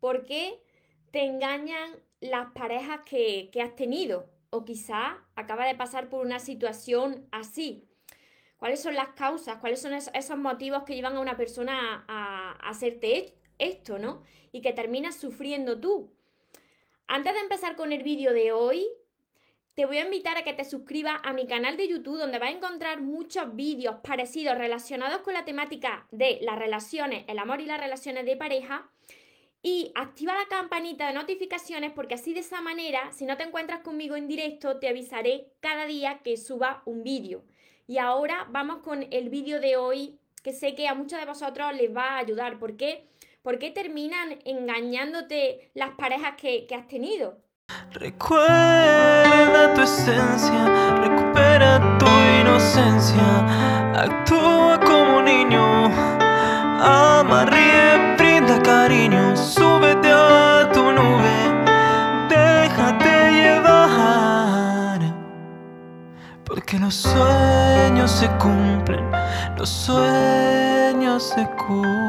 ¿Por qué te engañan las parejas que, has tenido? O quizá acaba de pasar por una situación así. ¿Cuáles son las causas? ¿Cuáles son esos motivos que llevan a una persona a, a hacerte esto, ¿no? Y que terminas sufriendo tú. Antes de empezar con el vídeo de hoy, te voy a invitar a que te suscribas a mi canal de YouTube donde vas a encontrar muchos vídeos parecidos relacionados con la temática de las relaciones, el amor y las relaciones de pareja. Y activa la campanita de notificaciones porque así de esa manera, si no te encuentras conmigo en directo, te avisaré cada día que suba un vídeo. Y ahora vamos con el vídeo de hoy que sé que a muchos de vosotros les va a ayudar. ¿Por qué? ¿Por qué terminan engañándote las parejas que, que has tenido? Recuerda tu esencia, recupera tu inocencia, actúa como niño, ama, súbete a tu nube, déjate llevar, porque los sueños se cumplen, los sueños se cumplen.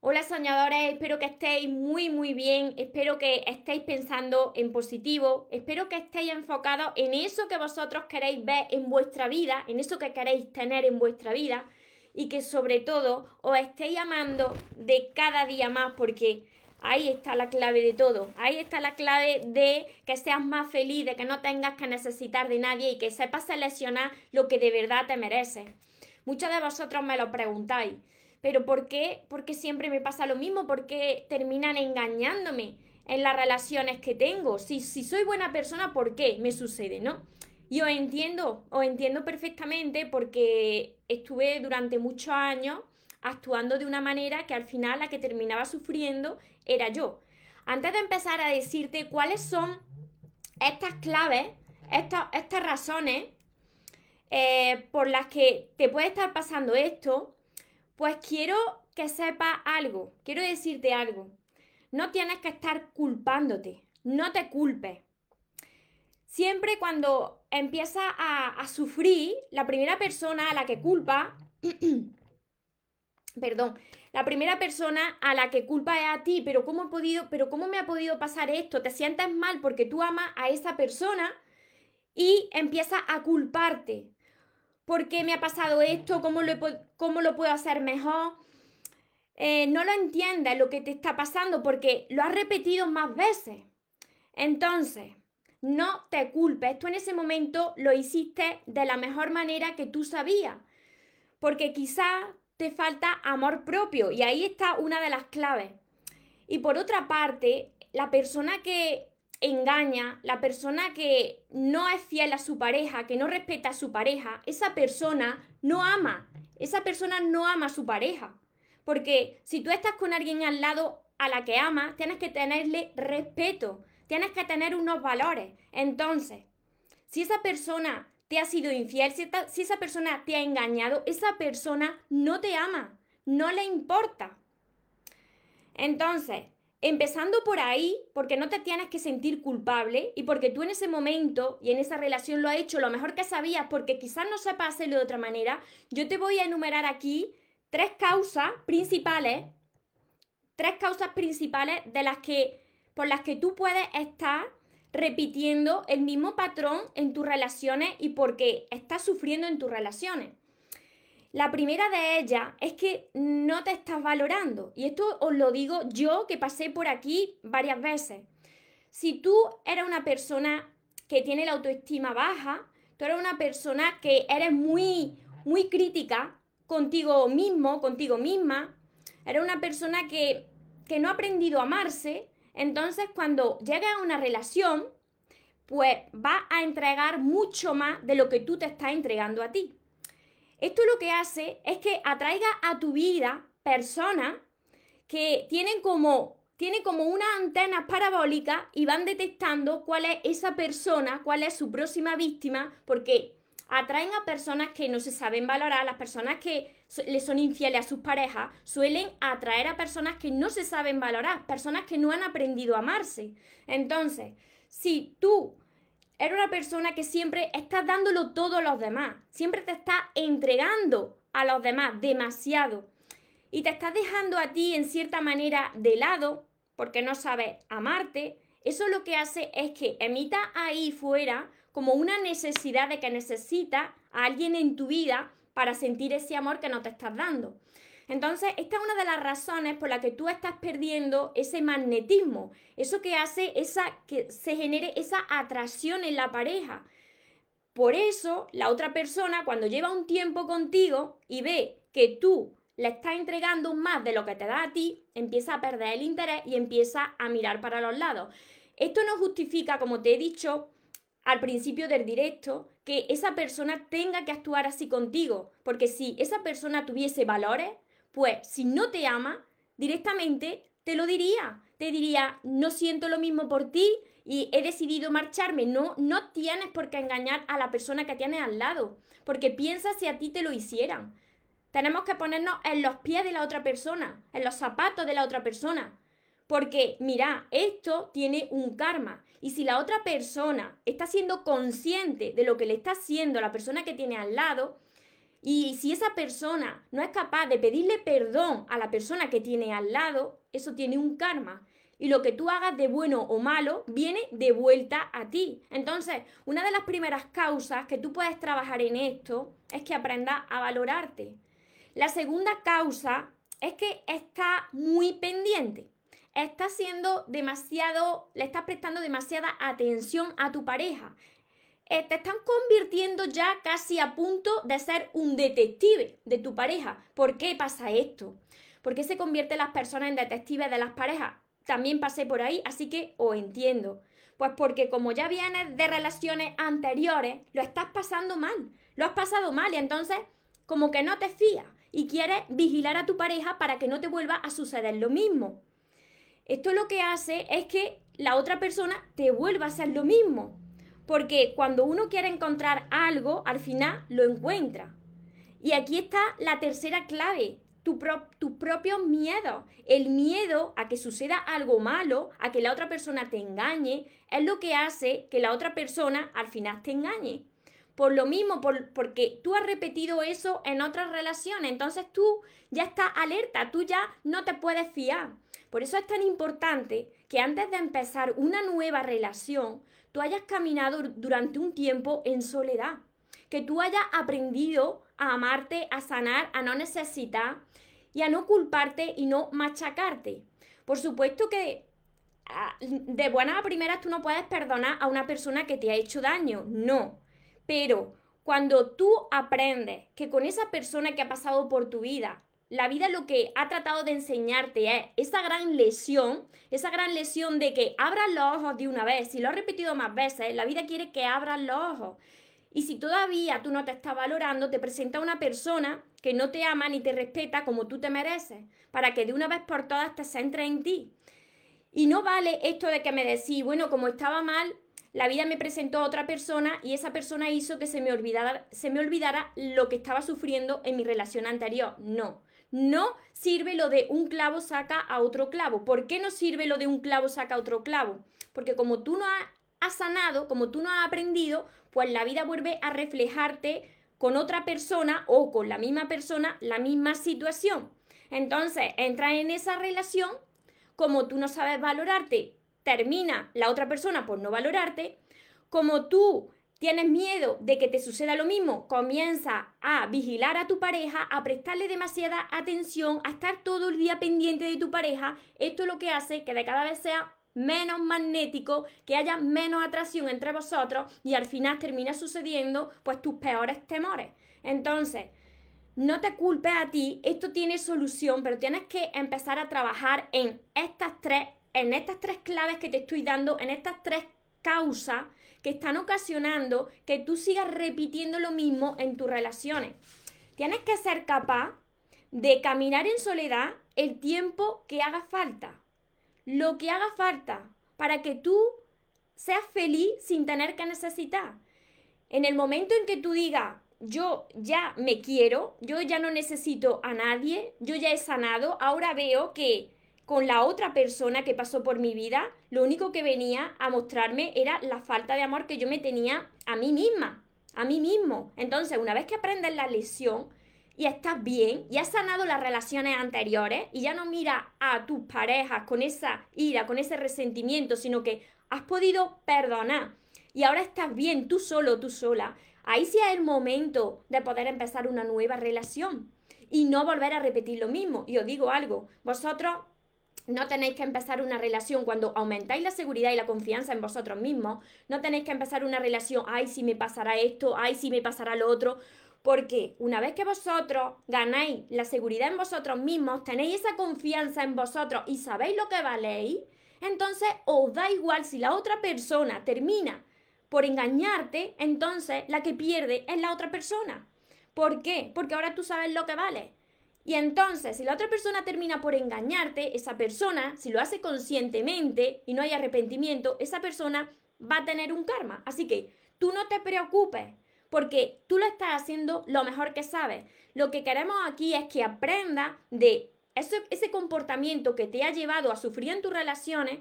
Hola soñadores, espero que estéis muy muy bien, espero que estéis pensando en positivo, espero que estéis enfocados en eso que vosotros queréis ver en vuestra vida, en eso que queréis tener en vuestra vida y que sobre todo os estéis amando de cada día más porque ahí está la clave de todo, ahí está la clave de que seas más feliz, de que no tengas que necesitar de nadie y que sepas seleccionar lo que de verdad te mereces. Muchos de vosotros me lo preguntáis pero ¿por qué? Porque siempre me pasa lo mismo, porque terminan engañándome en las relaciones que tengo. Si, si soy buena persona, ¿por qué me sucede, no? Y os entiendo, os entiendo perfectamente porque estuve durante muchos años actuando de una manera que al final la que terminaba sufriendo era yo. Antes de empezar a decirte cuáles son estas claves, estas, estas razones eh, por las que te puede estar pasando esto, pues quiero que sepas algo, quiero decirte algo. No tienes que estar culpándote, no te culpes. Siempre cuando empiezas a, sufrir, la primera persona a la que culpa, perdón, la primera persona a la que culpa es a ti, pero ¿cómo, podido, pero ¿cómo me ha podido pasar esto? Te sientes mal porque tú amas a esa persona y empiezas a culparte. ¿Por qué me ha pasado esto? ¿Cómo lo, cómo lo puedo hacer mejor? Eh, no lo entiendes lo que te está pasando porque lo has repetido más veces. Entonces, no te culpes. Tú en ese momento lo hiciste de la mejor manera que tú sabías. Porque quizás te falta amor propio y ahí está una de las claves. Y por otra parte, la persona que engaña, la persona que no es fiel a su pareja, que no respeta a su pareja, esa persona no ama, esa persona no ama a su pareja. Porque si tú estás con alguien al lado a la que ama, tienes que tenerle respeto, tienes que tener unos valores. Entonces, si esa persona te ha sido infiel, si, esa persona te ha engañado, esa persona no te ama, no le importa. Entonces, Empezando por ahí, porque no te tienes que sentir culpable y porque tú en ese momento y en esa relación lo has hecho lo mejor que sabías, porque quizás no sepas hacerlo de otra manera, yo te voy a enumerar aquí tres causas principales, tres causas principales de las que, por las que tú puedes estar repitiendo el mismo patrón en tus relaciones y porque estás sufriendo en tus relaciones. La primera de ellas es que no te estás valorando. Y esto os lo digo yo que pasé por aquí varias veces. Si tú eres una persona que tiene la autoestima baja, tú eres una persona que eres muy, muy crítica contigo mismo, contigo misma, eres una persona que, que no ha aprendido a amarse, entonces cuando llegas a una relación, pues va a entregar mucho más de lo que tú te estás entregando a ti. Esto lo que hace es que atraiga a tu vida personas que tienen como, tienen como una antena parabólica y van detectando cuál es esa persona, cuál es su próxima víctima, porque atraen a personas que no se saben valorar, las personas que le son infieles a sus parejas, suelen atraer a personas que no se saben valorar, personas que no han aprendido a amarse. Entonces, si tú Eres una persona que siempre estás dándolo todo a los demás, siempre te está entregando a los demás demasiado y te estás dejando a ti en cierta manera de lado porque no sabes amarte, eso lo que hace es que emita ahí fuera como una necesidad de que necesitas a alguien en tu vida para sentir ese amor que no te estás dando. Entonces, esta es una de las razones por las que tú estás perdiendo ese magnetismo, eso que hace esa, que se genere esa atracción en la pareja. Por eso, la otra persona, cuando lleva un tiempo contigo y ve que tú le estás entregando más de lo que te da a ti, empieza a perder el interés y empieza a mirar para los lados. Esto no justifica, como te he dicho al principio del directo, que esa persona tenga que actuar así contigo, porque si esa persona tuviese valores, pues si no te ama, directamente te lo diría. Te diría, no siento lo mismo por ti y he decidido marcharme. No, no tienes por qué engañar a la persona que tienes al lado, porque piensa si a ti te lo hicieran. Tenemos que ponernos en los pies de la otra persona, en los zapatos de la otra persona. Porque, mira, esto tiene un karma. Y si la otra persona está siendo consciente de lo que le está haciendo la persona que tiene al lado, y si esa persona no es capaz de pedirle perdón a la persona que tiene al lado, eso tiene un karma. Y lo que tú hagas de bueno o malo viene de vuelta a ti. Entonces, una de las primeras causas que tú puedes trabajar en esto es que aprendas a valorarte. La segunda causa es que está muy pendiente. Está siendo demasiado, le estás prestando demasiada atención a tu pareja. Eh, te están convirtiendo ya casi a punto de ser un detective de tu pareja. ¿Por qué pasa esto? ¿Por qué se convierten las personas en detectives de las parejas? También pasé por ahí, así que os entiendo. Pues porque como ya vienes de relaciones anteriores, lo estás pasando mal. Lo has pasado mal y entonces como que no te fías y quieres vigilar a tu pareja para que no te vuelva a suceder lo mismo. Esto lo que hace es que la otra persona te vuelva a hacer lo mismo. Porque cuando uno quiere encontrar algo, al final lo encuentra. Y aquí está la tercera clave, tu tus propios miedos. El miedo a que suceda algo malo, a que la otra persona te engañe, es lo que hace que la otra persona al final te engañe. Por lo mismo, porque tú has repetido eso en otras relaciones, entonces tú ya estás alerta, tú ya no te puedes fiar. Por eso es tan importante que antes de empezar una nueva relación, tú hayas caminado durante un tiempo en soledad, que tú hayas aprendido a amarte, a sanar, a no necesitar y a no culparte y no machacarte. Por supuesto que ah, de buenas a primeras tú no puedes perdonar a una persona que te ha hecho daño, no. Pero cuando tú aprendes que con esa persona que ha pasado por tu vida la vida lo que ha tratado de enseñarte es esa gran lesión, esa gran lesión de que abras los ojos de una vez. Si lo has repetido más veces, la vida quiere que abras los ojos. Y si todavía tú no te estás valorando, te presenta una persona que no te ama ni te respeta como tú te mereces, para que de una vez por todas te centres en ti. Y no vale esto de que me decís, bueno, como estaba mal, la vida me presentó a otra persona y esa persona hizo que se me olvidara, se me olvidara lo que estaba sufriendo en mi relación anterior. No. No sirve lo de un clavo saca a otro clavo. ¿Por qué no sirve lo de un clavo saca a otro clavo? Porque como tú no has sanado, como tú no has aprendido, pues la vida vuelve a reflejarte con otra persona o con la misma persona la misma situación. Entonces, entras en esa relación, como tú no sabes valorarte, termina la otra persona por no valorarte, como tú tienes miedo de que te suceda lo mismo, comienza a vigilar a tu pareja, a prestarle demasiada atención, a estar todo el día pendiente de tu pareja, esto es lo que hace que de cada vez sea menos magnético, que haya menos atracción entre vosotros y al final termina sucediendo pues tus peores temores. Entonces, no te culpes a ti, esto tiene solución, pero tienes que empezar a trabajar en estas tres, en estas tres claves que te estoy dando, en estas tres causas que están ocasionando que tú sigas repitiendo lo mismo en tus relaciones. Tienes que ser capaz de caminar en soledad el tiempo que haga falta, lo que haga falta, para que tú seas feliz sin tener que necesitar. En el momento en que tú digas, yo ya me quiero, yo ya no necesito a nadie, yo ya he sanado, ahora veo que con la otra persona que pasó por mi vida, lo único que venía a mostrarme era la falta de amor que yo me tenía a mí misma, a mí mismo. Entonces, una vez que aprendes la lesión, y estás bien y has sanado las relaciones anteriores y ya no miras a tus parejas con esa ira, con ese resentimiento, sino que has podido perdonar y ahora estás bien tú solo, tú sola, ahí sí es el momento de poder empezar una nueva relación y no volver a repetir lo mismo. Y os digo algo, vosotros no tenéis que empezar una relación cuando aumentáis la seguridad y la confianza en vosotros mismos. No tenéis que empezar una relación, ay, si me pasará esto, ay, si me pasará lo otro. Porque una vez que vosotros ganáis la seguridad en vosotros mismos, tenéis esa confianza en vosotros y sabéis lo que valéis, entonces os da igual si la otra persona termina por engañarte, entonces la que pierde es la otra persona. ¿Por qué? Porque ahora tú sabes lo que vale. Y entonces, si la otra persona termina por engañarte, esa persona, si lo hace conscientemente y no hay arrepentimiento, esa persona va a tener un karma. Así que tú no te preocupes, porque tú lo estás haciendo lo mejor que sabes. Lo que queremos aquí es que aprenda de ese, ese comportamiento que te ha llevado a sufrir en tus relaciones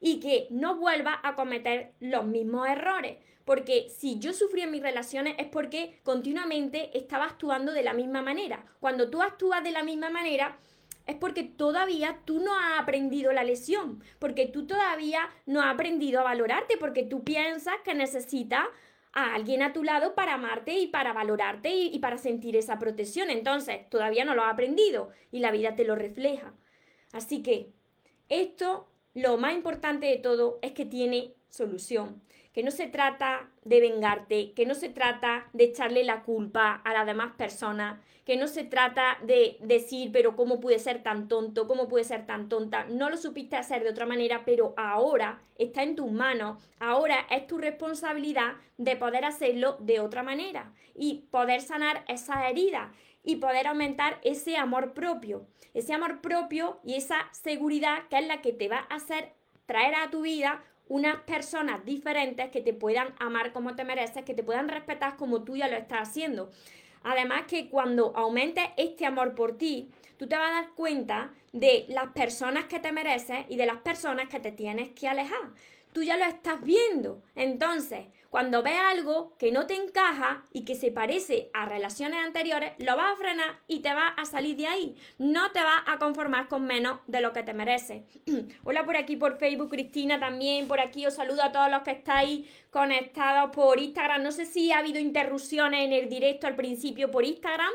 y que no vuelva a cometer los mismos errores. Porque si yo sufrí en mis relaciones es porque continuamente estaba actuando de la misma manera. Cuando tú actúas de la misma manera, es porque todavía tú no has aprendido la lesión, porque tú todavía no has aprendido a valorarte, porque tú piensas que necesitas a alguien a tu lado para amarte y para valorarte y, y, para sentir esa protección. Entonces, todavía no lo has aprendido y la vida te lo refleja. Así que esto, lo más importante de todo, es que tiene solución que no se trata de vengarte, que no se trata de echarle la culpa a las demás personas, que no se trata de decir, pero ¿cómo pude ser tan tonto? ¿Cómo pude ser tan tonta? No lo supiste hacer de otra manera, pero ahora está en tus manos, ahora es tu responsabilidad de poder hacerlo de otra manera y poder sanar esas heridas y poder aumentar ese amor propio, ese amor propio y esa seguridad que es la que te va a hacer traer a tu vida unas personas diferentes que te puedan amar como te mereces, que te puedan respetar como tú ya lo estás haciendo. Además que cuando aumentes este amor por ti, tú te vas a dar cuenta de las personas que te mereces y de las personas que te tienes que alejar. Tú ya lo estás viendo. Entonces, cuando ves algo que no te encaja y que se parece a relaciones anteriores, lo vas a frenar y te vas a salir de ahí. No te vas a conformar con menos de lo que te mereces. Hola por aquí por Facebook, Cristina también. Por aquí os saludo a todos los que estáis conectados por Instagram. No sé si ha habido interrupciones en el directo al principio por Instagram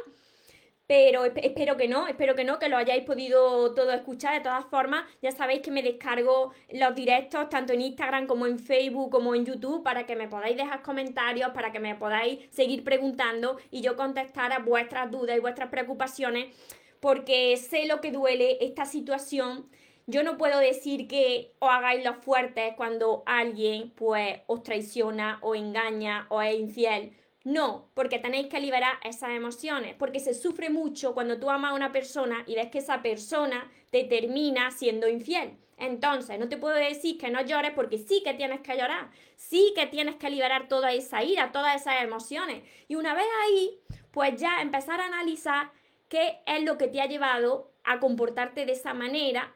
pero espero que no, espero que no, que lo hayáis podido todo escuchar. De todas formas, ya sabéis que me descargo los directos tanto en Instagram como en Facebook como en YouTube para que me podáis dejar comentarios, para que me podáis seguir preguntando y yo contestar a vuestras dudas y vuestras preocupaciones, porque sé lo que duele esta situación. Yo no puedo decir que os hagáis los fuertes cuando alguien pues os traiciona o engaña o es infiel no, porque tenéis que liberar esas emociones, porque se sufre mucho cuando tú amas a una persona y ves que esa persona te termina siendo infiel. Entonces, no te puedo decir que no llores porque sí que tienes que llorar, sí que tienes que liberar toda esa ira, todas esas emociones. Y una vez ahí, pues ya empezar a analizar qué es lo que te ha llevado a comportarte de esa manera.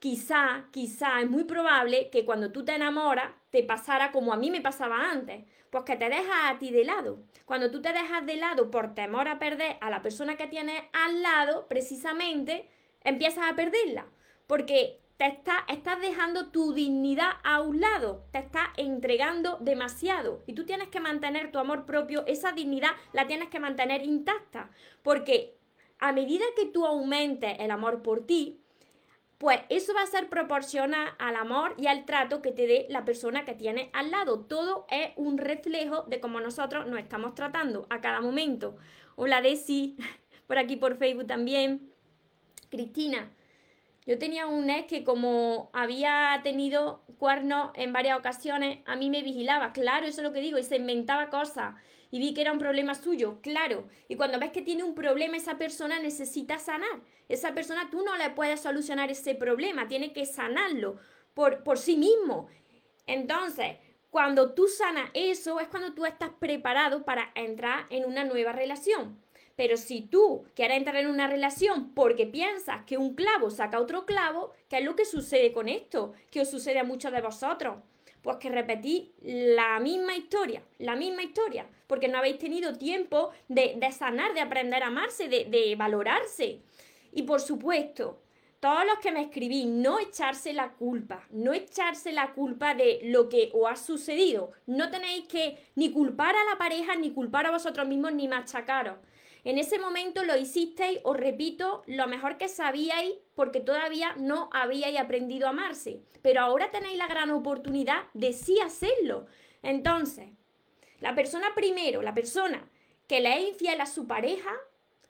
Quizá, quizá es muy probable que cuando tú te enamoras te pasara como a mí me pasaba antes pues que te dejas a ti de lado. Cuando tú te dejas de lado por temor a perder a la persona que tienes al lado, precisamente empiezas a perderla. Porque te está, estás dejando tu dignidad a un lado, te estás entregando demasiado. Y tú tienes que mantener tu amor propio, esa dignidad la tienes que mantener intacta. Porque a medida que tú aumentes el amor por ti, pues eso va a ser proporcional al amor y al trato que te dé la persona que tiene al lado. Todo es un reflejo de cómo nosotros nos estamos tratando a cada momento. Hola Desi, por aquí por Facebook también. Cristina, yo tenía un ex que como había tenido cuernos en varias ocasiones, a mí me vigilaba, claro, eso es lo que digo, y se inventaba cosas y vi que era un problema suyo, claro. Y cuando ves que tiene un problema, esa persona necesita sanar. Esa persona tú no le puedes solucionar ese problema, tiene que sanarlo por, por sí mismo. Entonces, cuando tú sanas eso, es cuando tú estás preparado para entrar en una nueva relación. Pero si tú quieres entrar en una relación porque piensas que un clavo saca otro clavo, ¿qué es lo que sucede con esto? ¿Qué os sucede a muchos de vosotros? Pues que repetís la misma historia, la misma historia, porque no habéis tenido tiempo de, sanar, de aprender a amarse, de, valorarse. Y por supuesto, todos los que me escribís, no echarse la culpa, no echarse la culpa de lo que os ha sucedido. No tenéis que ni culpar a la pareja, ni culpar a vosotros mismos, ni machacaros. En ese momento lo hicisteis, os repito, lo mejor que sabíais porque todavía no habíais aprendido a amarse. Pero ahora tenéis la gran oportunidad de sí hacerlo. Entonces, la persona primero, la persona que le es infiel a su pareja,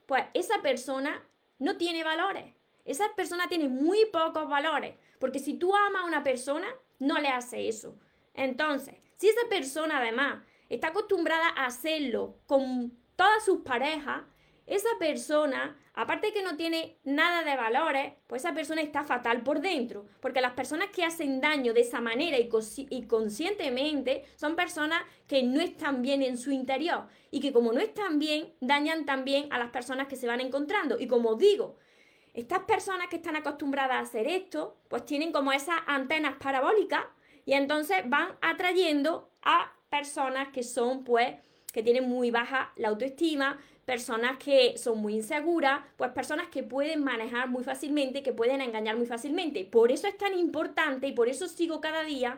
pues esa persona no tiene valores. Esa persona tiene muy pocos valores. Porque si tú amas a una persona, no le hace eso. Entonces, si esa persona además está acostumbrada a hacerlo con todas sus parejas, esa persona, aparte que no tiene nada de valores, pues esa persona está fatal por dentro. Porque las personas que hacen daño de esa manera y, y, conscientemente son personas que no están bien en su interior. Y que como no están bien, dañan también a las personas que se van encontrando. Y como digo, estas personas que están acostumbradas a hacer esto, pues tienen como esas antenas parabólicas y entonces van atrayendo a personas que son pues que tienen muy baja la autoestima, personas que son muy inseguras, pues personas que pueden manejar muy fácilmente, que pueden engañar muy fácilmente. Por eso es tan importante y por eso sigo cada día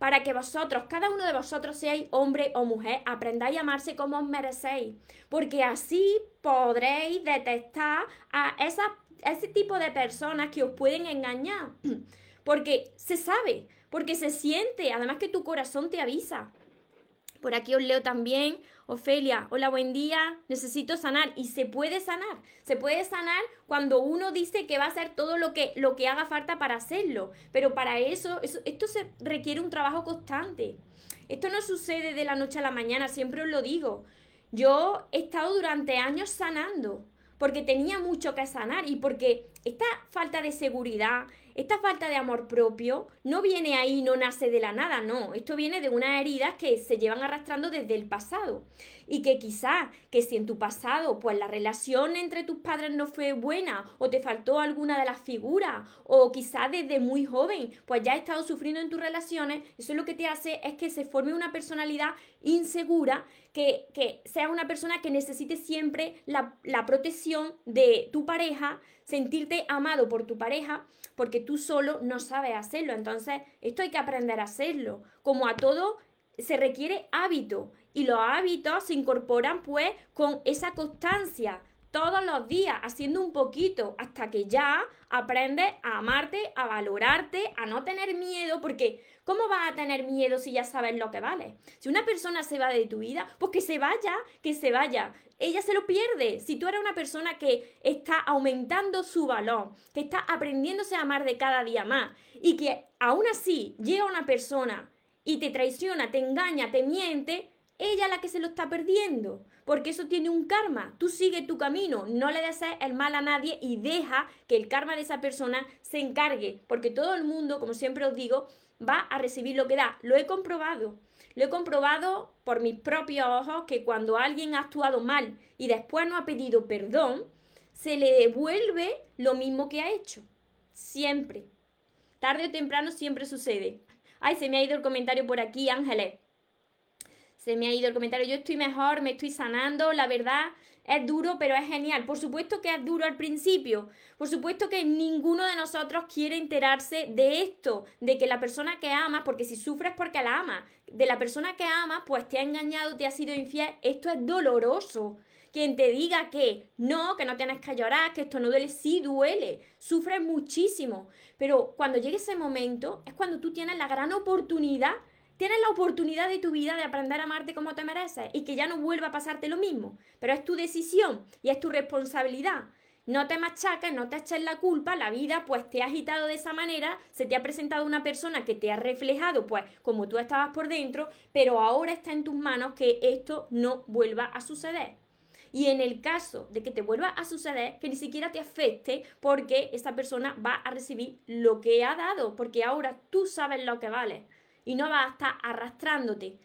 para que vosotros, cada uno de vosotros, seáis hombre o mujer, aprendáis a amarse como os merecéis, porque así podréis detectar a, ese tipo de personas que os pueden engañar, porque se sabe, porque se siente, además que tu corazón te avisa. Por aquí os leo también, Ofelia, hola, buen día, necesito sanar. Y se puede sanar, se puede sanar cuando uno dice que va a hacer todo lo que, lo que haga falta para hacerlo. Pero para eso, eso, esto se requiere un trabajo constante. Esto no sucede de la noche a la mañana, siempre os lo digo. Yo he estado durante años sanando, porque tenía mucho que sanar y porque esta falta de seguridad, esta falta de amor propio no viene ahí, no nace de la nada, no. Esto viene de unas heridas que se llevan arrastrando desde el pasado. Y que quizá, que si en tu pasado, pues la relación entre tus padres no fue buena, o te faltó alguna de las figuras, o quizá desde muy joven, pues ya has estado sufriendo en tus relaciones, eso lo que te hace es que se forme una personalidad insegura, que, que sea una persona que necesite siempre la, la protección de tu pareja, sentirte amado por tu pareja, porque tú solo no sabes hacerlo. Entonces, esto hay que aprender a hacerlo. Como a todo, se requiere hábito y los hábitos se incorporan pues con esa constancia todos los días, haciendo un poquito, hasta que ya aprendes a amarte, a valorarte, a no tener miedo, porque ¿cómo vas a tener miedo si ya sabes lo que vale? Si una persona se va de tu vida, pues que se vaya, que se vaya. Ella se lo pierde. Si tú eres una persona que está aumentando su valor, que está aprendiéndose a amar de cada día más, y que aún así llega una persona y te traiciona, te engaña, te miente, ella la que se lo está perdiendo, porque eso tiene un karma. Tú sigue tu camino, no le desees el mal a nadie y deja que el karma de esa persona se encargue, porque todo el mundo, como siempre os digo, va a recibir lo que da. Lo he comprobado. Lo he comprobado por mis propios ojos que cuando alguien ha actuado mal y después no ha pedido perdón, se le devuelve lo mismo que ha hecho. Siempre. Tarde o temprano siempre sucede. Ay, se me ha ido el comentario por aquí, Ángeles. Se me ha ido el comentario. Yo estoy mejor, me estoy sanando. La verdad es duro, pero es genial. Por supuesto que es duro al principio. Por supuesto que ninguno de nosotros quiere enterarse de esto, de que la persona que ama, porque si sufres porque la ama, de la persona que ama, pues te ha engañado, te ha sido infiel. Esto es doloroso. Quien te diga que no, que no tienes que llorar, que esto no duele, sí duele, sufres muchísimo. Pero cuando llegue ese momento es cuando tú tienes la gran oportunidad Tienes la oportunidad de tu vida de aprender a amarte como te mereces y que ya no vuelva a pasarte lo mismo. Pero es tu decisión y es tu responsabilidad. No te machaques, no te eches la culpa, la vida pues te ha agitado de esa manera, se te ha presentado una persona que te ha reflejado pues como tú estabas por dentro, pero ahora está en tus manos que esto no vuelva a suceder. Y en el caso de que te vuelva a suceder, que ni siquiera te afecte porque esa persona va a recibir lo que ha dado, porque ahora tú sabes lo que vale y no vas a estar arrastrándote.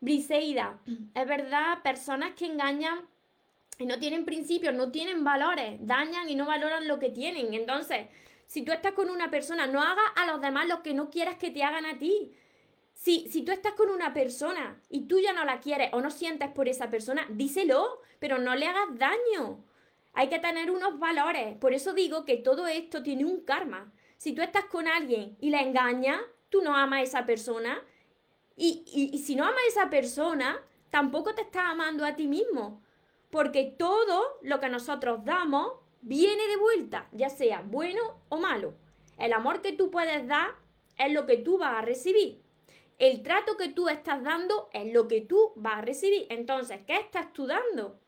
Briseida, es verdad, personas que engañan y no tienen principios, no tienen valores, dañan y no valoran lo que tienen. Entonces, si tú estás con una persona, no hagas a los demás lo que no quieras que te hagan a ti. Si, si tú estás con una persona y tú ya no la quieres o no sientes por esa persona, díselo, pero no le hagas daño. Hay que tener unos valores. Por eso digo que todo esto tiene un karma. Si tú estás con alguien y la engañas, tú no amas a esa persona. Y, y, si no amas a esa persona, tampoco te estás amando a ti mismo. Porque todo lo que nosotros damos viene de vuelta, ya sea bueno o malo. El amor que tú puedes dar es lo que tú vas a recibir. El trato que tú estás dando es lo que tú vas a recibir. Entonces, ¿qué estás tú dando?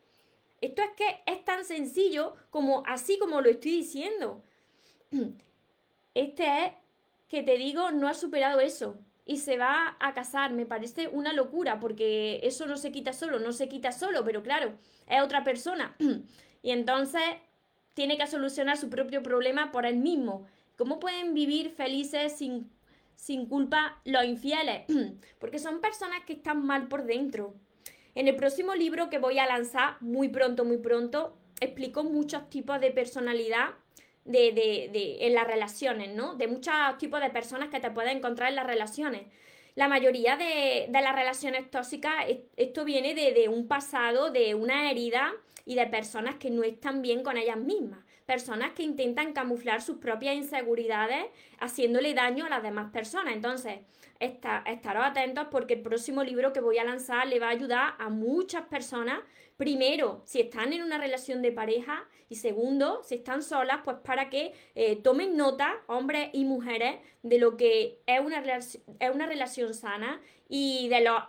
Esto es que es tan sencillo como así como lo estoy diciendo. Este es que te digo, no ha superado eso y se va a casar. Me parece una locura porque eso no se quita solo, no se quita solo, pero claro, es otra persona. y entonces tiene que solucionar su propio problema por él mismo. ¿Cómo pueden vivir felices sin sin culpa los infieles, porque son personas que están mal por dentro. En el próximo libro que voy a lanzar muy pronto, muy pronto, explico muchos tipos de personalidad de, de, de, en las relaciones, ¿no? De muchos tipos de personas que te puedes encontrar en las relaciones. La mayoría de, de las relaciones tóxicas, esto viene de, un pasado, de una herida y de personas que no están bien con ellas mismas personas que intentan camuflar sus propias inseguridades haciéndole daño a las demás personas. Entonces, estaros atentos porque el próximo libro que voy a lanzar le va a ayudar a muchas personas. Primero, si están en una relación de pareja y segundo, si están solas, pues para que eh, tomen nota, hombres y mujeres, de lo que es una, es una relación sana y de, los,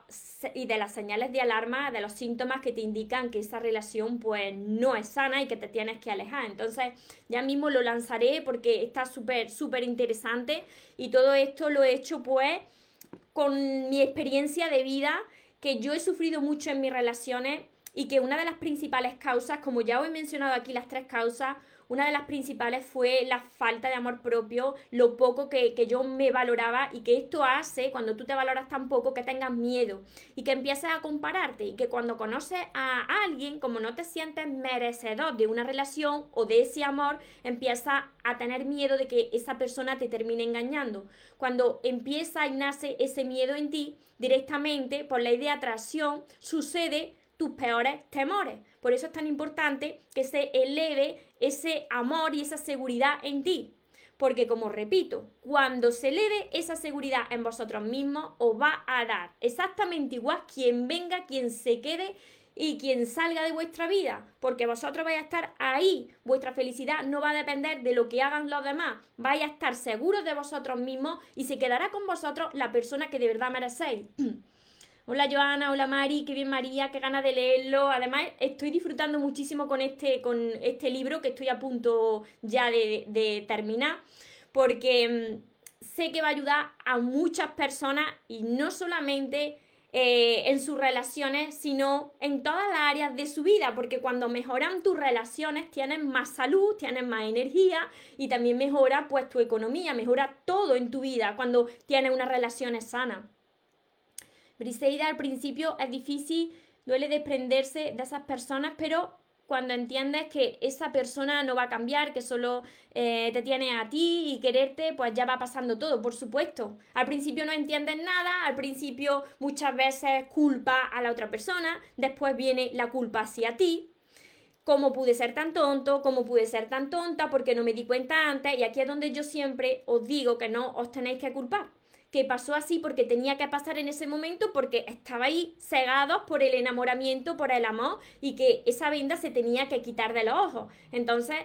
y de las señales de alarma, de los síntomas que te indican que esa relación pues no es sana y que te tienes que alejar. Entonces ya mismo lo lanzaré porque está súper, súper interesante y todo esto lo he hecho pues con mi experiencia de vida que yo he sufrido mucho en mis relaciones y que una de las principales causas, como ya os he mencionado aquí las tres causas, una de las principales fue la falta de amor propio, lo poco que, yo me valoraba y que esto hace, cuando tú te valoras tan poco, que tengas miedo y que empieces a compararte y que cuando conoces a alguien, como no te sientes merecedor de una relación o de ese amor, empiezas a tener miedo de que esa persona te termine engañando. Cuando empieza y nace ese miedo en ti, directamente por ley de atracción sucede tus peores temores. Por eso es tan importante que se eleve ese amor y esa seguridad en ti. Porque como repito, cuando se eleve esa seguridad en vosotros mismos, os va a dar exactamente igual quien venga, quien se quede y quien salga de vuestra vida, porque vosotros vais a estar ahí, vuestra felicidad no va a depender de lo que hagan los demás, vais a estar seguros de vosotros mismos y se quedará con vosotros la persona que de verdad merecéis. Hola Joana, hola Mari, qué bien María, qué ganas de leerlo. Además, estoy disfrutando muchísimo con este, con este libro que estoy a punto ya de, terminar, porque mm, sé que va a ayudar a muchas personas y no solamente eh, en sus relaciones, sino en todas las áreas de su vida, porque cuando mejoran tus relaciones tienes más salud, tienes más energía y también mejora pues tu economía, mejora todo en tu vida cuando tienes unas relaciones sanas. Briseida al principio es difícil, duele desprenderse de esas personas, pero cuando entiendes que esa persona no va a cambiar, que solo eh, te tiene a ti y quererte, pues ya va pasando todo, por supuesto. Al principio no entiendes nada, al principio muchas veces culpa a la otra persona, después viene la culpa hacia ti. ¿Cómo pude ser tan tonto? ¿Cómo pude ser tan tonta? Porque no me di cuenta antes. Y aquí es donde yo siempre os digo que no os tenéis que culpar que pasó así porque tenía que pasar en ese momento porque estaba ahí cegados por el enamoramiento, por el amor y que esa venda se tenía que quitar de los ojos. Entonces,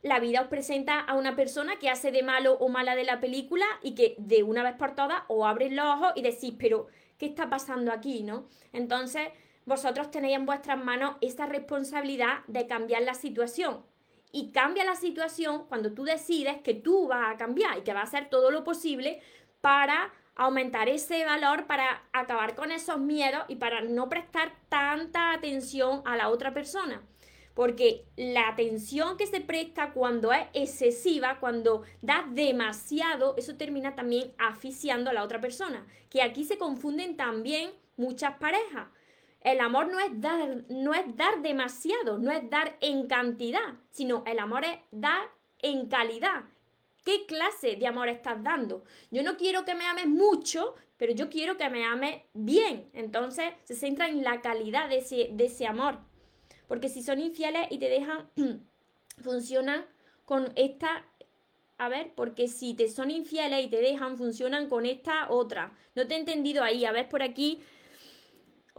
la vida os presenta a una persona que hace de malo o mala de la película y que de una vez por todas os abres los ojos y decís, pero, ¿qué está pasando aquí? ¿no? Entonces, vosotros tenéis en vuestras manos esa responsabilidad de cambiar la situación. Y cambia la situación cuando tú decides que tú vas a cambiar y que vas a hacer todo lo posible para aumentar ese valor, para acabar con esos miedos y para no prestar tanta atención a la otra persona. Porque la atención que se presta cuando es excesiva, cuando da demasiado, eso termina también asfixiando a la otra persona. Que aquí se confunden también muchas parejas. El amor no es dar, no es dar demasiado, no es dar en cantidad, sino el amor es dar en calidad. ¿Qué clase de amor estás dando? Yo no quiero que me ames mucho, pero yo quiero que me ame bien. Entonces se centra en la calidad de ese, de ese amor. Porque si son infieles y te dejan, funcionan con esta... A ver, porque si te son infieles y te dejan, funcionan con esta otra. No te he entendido ahí. A ver, por aquí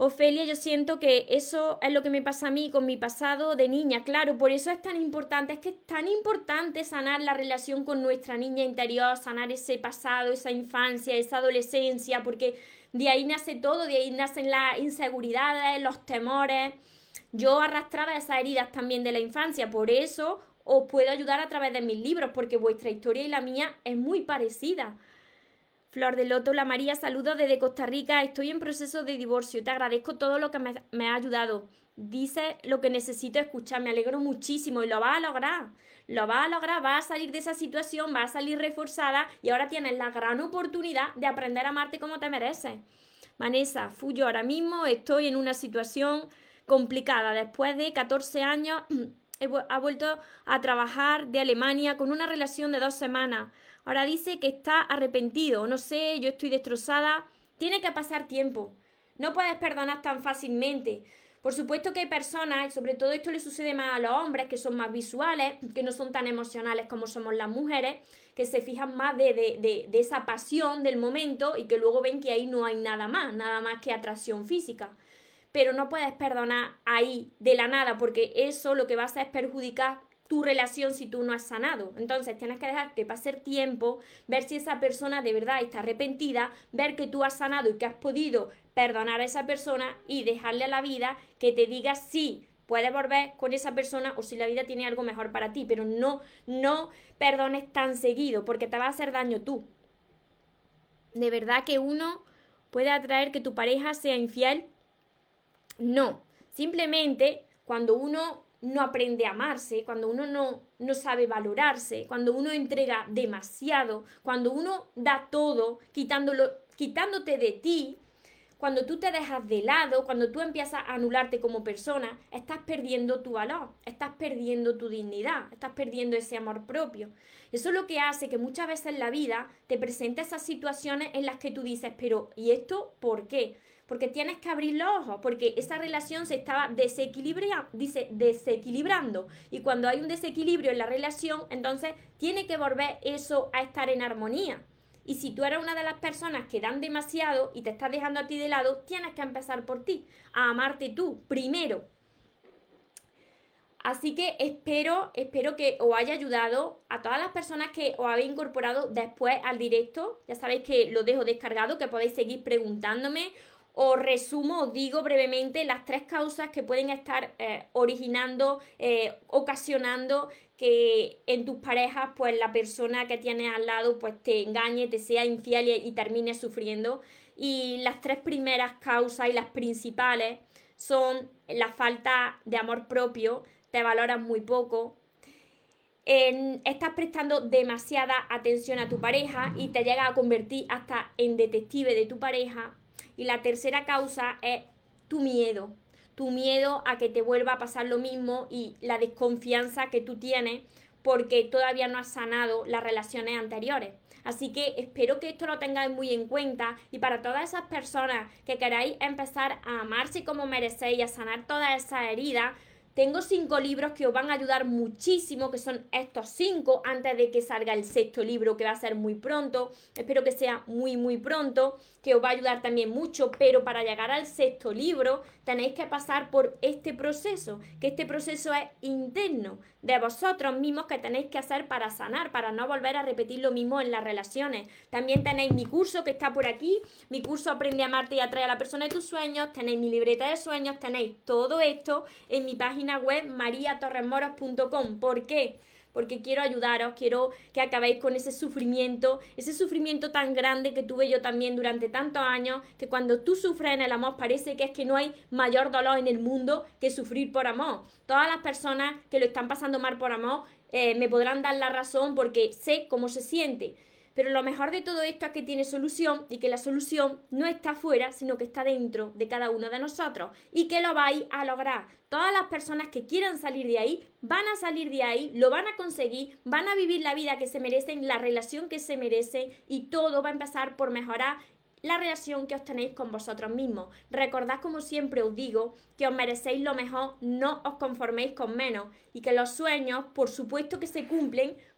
Ofelia, yo siento que eso es lo que me pasa a mí con mi pasado de niña. Claro, por eso es tan importante, es que es tan importante sanar la relación con nuestra niña interior, sanar ese pasado, esa infancia, esa adolescencia, porque de ahí nace todo, de ahí nacen las inseguridades, los temores. Yo arrastraba esas heridas también de la infancia, por eso os puedo ayudar a través de mis libros, porque vuestra historia y la mía es muy parecida. Flor de Loto, la María, saludos desde Costa Rica. Estoy en proceso de divorcio. Te agradezco todo lo que me, ha ayudado. Dice lo que necesito escuchar. Me alegro muchísimo y lo vas a lograr. Lo vas a lograr, vas a salir de esa situación, vas a salir reforzada y ahora tienes la gran oportunidad de aprender a amarte como te mereces. Vanessa, fui yo ahora mismo, estoy en una situación complicada. Después de 14 años, he vuelto a trabajar de Alemania con una relación de dos semanas. Ahora dice que está arrepentido, no sé, yo estoy destrozada. Tiene que pasar tiempo. No puedes perdonar tan fácilmente. Por supuesto que hay personas, y sobre todo esto le sucede más a los hombres, que son más visuales, que no son tan emocionales como somos las mujeres, que se fijan más de, de, de, esa pasión del momento y que luego ven que ahí no hay nada más, nada más que atracción física. Pero no puedes perdonar ahí de la nada, porque eso lo que va a hacer es perjudicar tu relación si tú no has sanado. Entonces tienes que dejar que pase tiempo, ver si esa persona de verdad está arrepentida, ver que tú has sanado y que has podido perdonar a esa persona y dejarle a la vida que te diga si puedes volver con esa persona o si la vida tiene algo mejor para ti, pero no, no perdones tan seguido porque te va a hacer daño tú. ¿De verdad que uno puede atraer que tu pareja sea infiel? No, simplemente cuando uno no aprende a amarse, cuando uno no, no sabe valorarse, cuando uno entrega demasiado, cuando uno da todo, quitándolo, quitándote de ti, cuando tú te dejas de lado, cuando tú empiezas a anularte como persona, estás perdiendo tu valor, estás perdiendo tu dignidad, estás perdiendo ese amor propio. Eso es lo que hace que muchas veces en la vida te presente esas situaciones en las que tú dices, pero ¿y esto por qué? Porque tienes que abrir los ojos, porque esa relación se estaba dice, desequilibrando. Y cuando hay un desequilibrio en la relación, entonces tiene que volver eso a estar en armonía. Y si tú eres una de las personas que dan demasiado y te estás dejando a ti de lado, tienes que empezar por ti, a amarte tú primero. Así que espero, espero que os haya ayudado a todas las personas que os habéis incorporado después al directo. Ya sabéis que lo dejo descargado, que podéis seguir preguntándome os resumo, digo brevemente las tres causas que pueden estar eh, originando, eh, ocasionando que en tus parejas, pues la persona que tienes al lado, pues te engañe, te sea infiel y, y termine sufriendo. Y las tres primeras causas y las principales son la falta de amor propio, te valoras muy poco, estás prestando demasiada atención a tu pareja y te llega a convertir hasta en detective de tu pareja y la tercera causa es tu miedo, tu miedo a que te vuelva a pasar lo mismo y la desconfianza que tú tienes porque todavía no has sanado las relaciones anteriores. Así que espero que esto lo tengáis muy en cuenta y para todas esas personas que queráis empezar a amarse como merecéis y a sanar todas esas heridas, tengo cinco libros que os van a ayudar muchísimo, que son estos cinco, antes de que salga el sexto libro, que va a ser muy pronto. Espero que sea muy, muy pronto, que os va a ayudar también mucho, pero para llegar al sexto libro tenéis que pasar por este proceso, que este proceso es interno, de vosotros mismos que tenéis que hacer para sanar, para no volver a repetir lo mismo en las relaciones. También tenéis mi curso que está por aquí, mi curso Aprende a amarte y atrae a la persona de tus sueños, tenéis mi libreta de sueños, tenéis todo esto en mi página web mariatorremoros.com. ¿Por qué? Porque quiero ayudaros, quiero que acabéis con ese sufrimiento, ese sufrimiento tan grande que tuve yo también durante tantos años, que cuando tú sufres en el amor parece que es que no hay mayor dolor en el mundo que sufrir por amor. Todas las personas que lo están pasando mal por amor eh, me podrán dar la razón porque sé cómo se siente. Pero lo mejor de todo esto es que tiene solución y que la solución no está fuera, sino que está dentro de cada uno de nosotros y que lo vais a lograr. Todas las personas que quieran salir de ahí van a salir de ahí, lo van a conseguir, van a vivir la vida que se merecen, la relación que se merece y todo va a empezar por mejorar la relación que os tenéis con vosotros mismos. Recordad, como siempre os digo, que os merecéis lo mejor, no os conforméis con menos y que los sueños, por supuesto que se cumplen